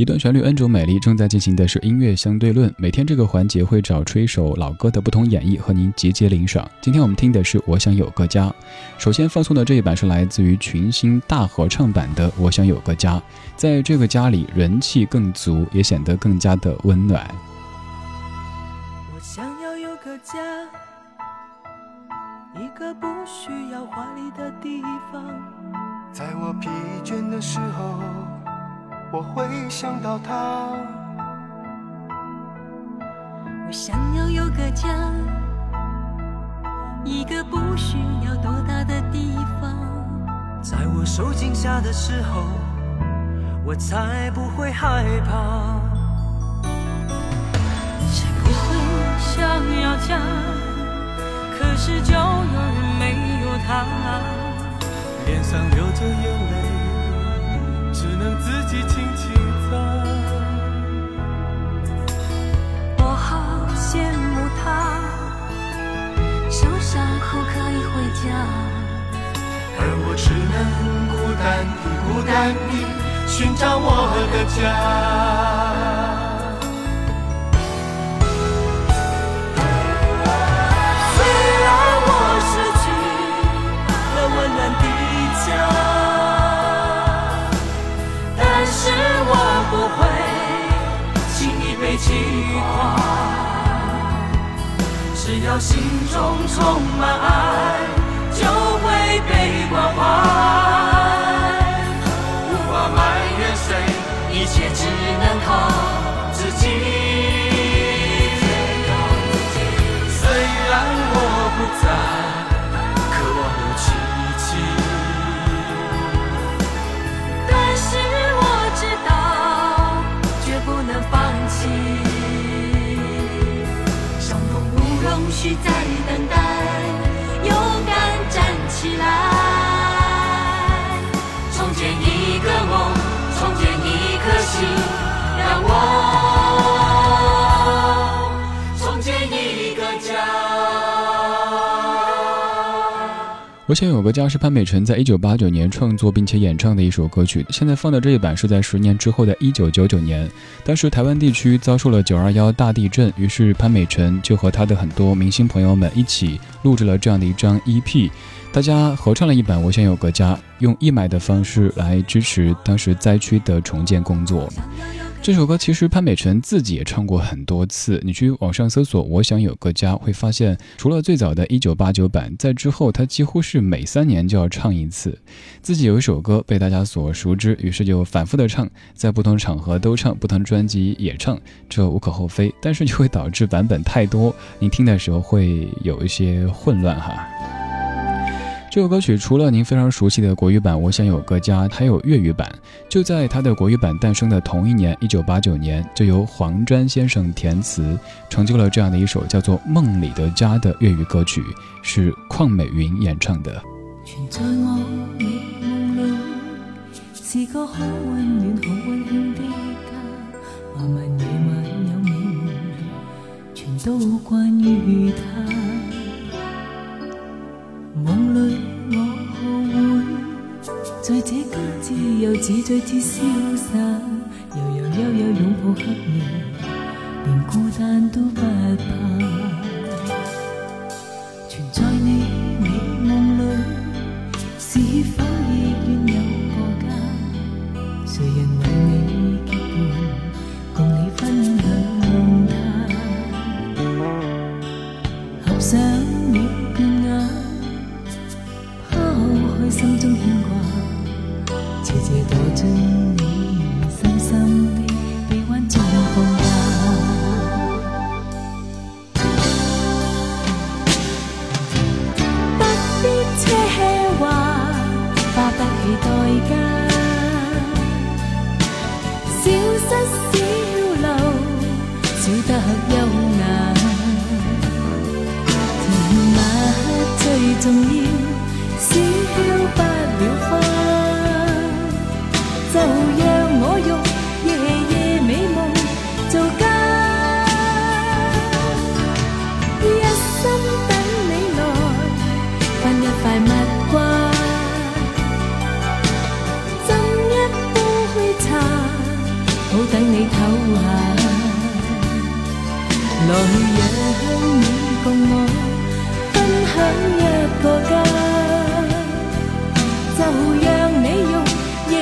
一段旋律恩卓美丽，正在进行的是音乐相对论。每天这个环节会找出一首老歌的不同演绎和您节节领赏。今天我们听的是《我想有个家》。首先放送的这一版是来自于群星大合唱版的《我想有个家》。在这个家里，人气更足，也显得更加的温暖。我想要有个家，一个不需要华丽的地方，在我疲倦的时候。我会想到他。我想要有个家，一个不需要多大的地方。在我受惊吓的时候，我才不会害怕。谁不会想要家？可是就有人没有他，脸上流着眼泪。只能自己轻轻擦。我好羡慕他，受伤后可以回家，而我只能孤单地、孤单地寻找我的家。只要心中充满爱，就会被关怀。无法埋怨谁，一切只能靠自己。虽然我不在我想有个家是潘美辰在一九八九年创作并且演唱的一首歌曲。现在放的这一版是在十年之后的一九九九年，当时台湾地区遭受了九二幺大地震，于是潘美辰就和他的很多明星朋友们一起录制了这样的一张 EP，大家合唱了一版《我想有个家》，用义卖的方式来支持当时灾区的重建工作。这首歌其实潘美辰自己也唱过很多次，你去网上搜索“我想有个家”，会发现除了最早的一九八九版，在之后他几乎是每三年就要唱一次。自己有一首歌被大家所熟知，于是就反复的唱，在不同场合都唱，不同专辑也唱，这无可厚非。但是就会导致版本太多，你听的时候会有一些混乱哈。这首歌曲除了您非常熟悉的国语版《我想有个家》，还有粤语版。就在它的国语版诞生的同一年，一九八九年，就由黄沾先生填词，成就了这样的一首叫做《梦里的家》的粤语歌曲，是邝美云演唱的。存在我美梦里，是个好温暖、好温馨的家。漫漫夜晚有美梦，全都关于他。自由自在似潇洒，悠悠悠悠拥抱黑夜，连孤单都不怕。起代价。小失小路，小得优雅。甜蜜最重要。消不了花，就等你唞下，来让你共我分享一个家，就让你用夜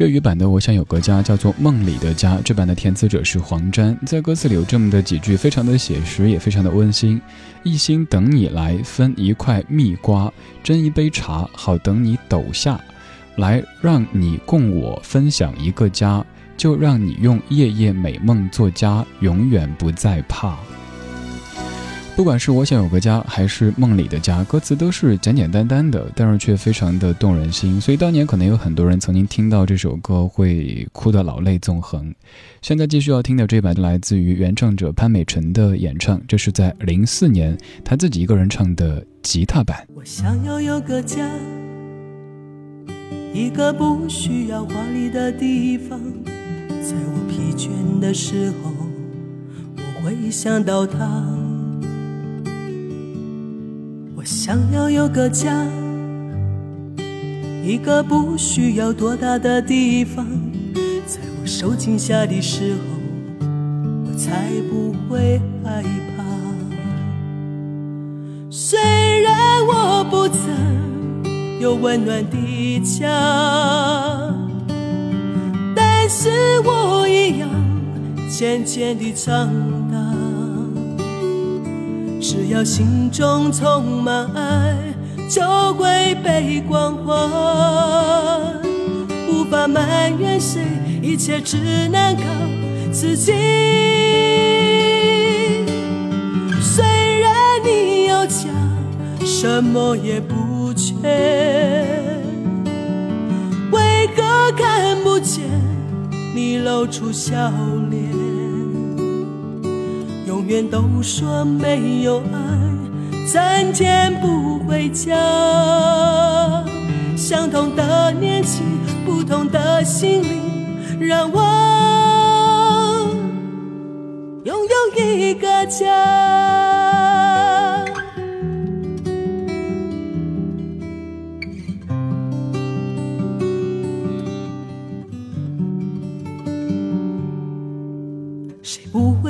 粤语版的《我想有个家》叫做《梦里的家》，这版的填词者是黄沾，在歌词里有这么的几句，非常的写实，也非常的温馨。一心等你来分一块蜜瓜，斟一杯茶，好等你抖下来，让你共我分享一个家，就让你用夜夜美梦做家，永远不再怕。不管是我想有个家，还是梦里的家，歌词都是简简单单的，但是却非常的动人心。所以当年可能有很多人曾经听到这首歌会哭得老泪纵横。现在继续要听的这版来自于原唱者潘美辰的演唱，这是在零四年他自己一个人唱的吉他版。我想要有个家，一个不需要华丽的地方，在我疲倦的时候，我会想到他。我想要有个家，一个不需要多大的地方，在我受惊吓的时候，我才不会害怕。虽然我不曾有温暖的家，但是我一样渐渐地长大。只要心中充满爱，就会被关怀。无法埋怨谁，一切只能靠自己。虽然你有家，什么也不缺，为何看不见你露出笑脸？永远都说没有爱，三天不回家。相同的年纪，不同的心灵，让我拥有一个家。谁不会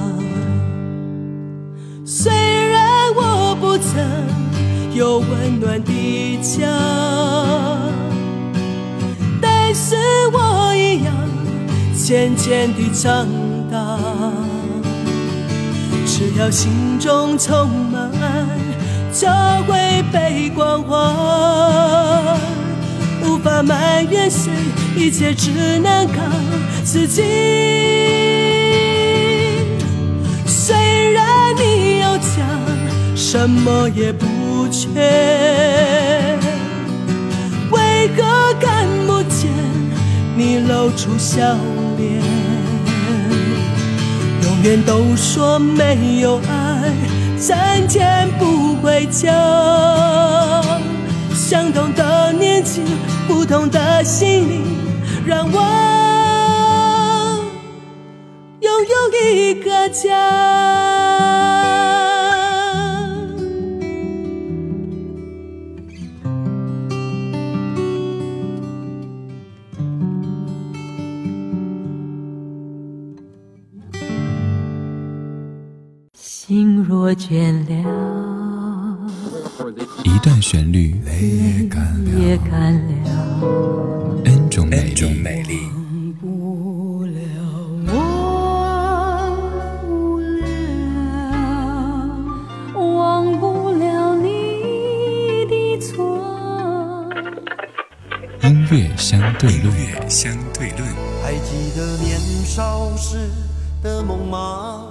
有温暖的家，但是我一样渐渐地长大。只要心中充满爱，就会被关怀。无法埋怨谁，一切只能靠自己。虽然你有家，什么也不却，为何看不见你露出笑脸？永远都说没有爱，三天不回家。相同的年纪，不同的心灵，让我拥有一个家。心若倦了，一段旋律也干了，，N 种美丽。忘不了，忘不了，忘不了你的错。音乐相对论，相对论。还记得年少时的梦吗？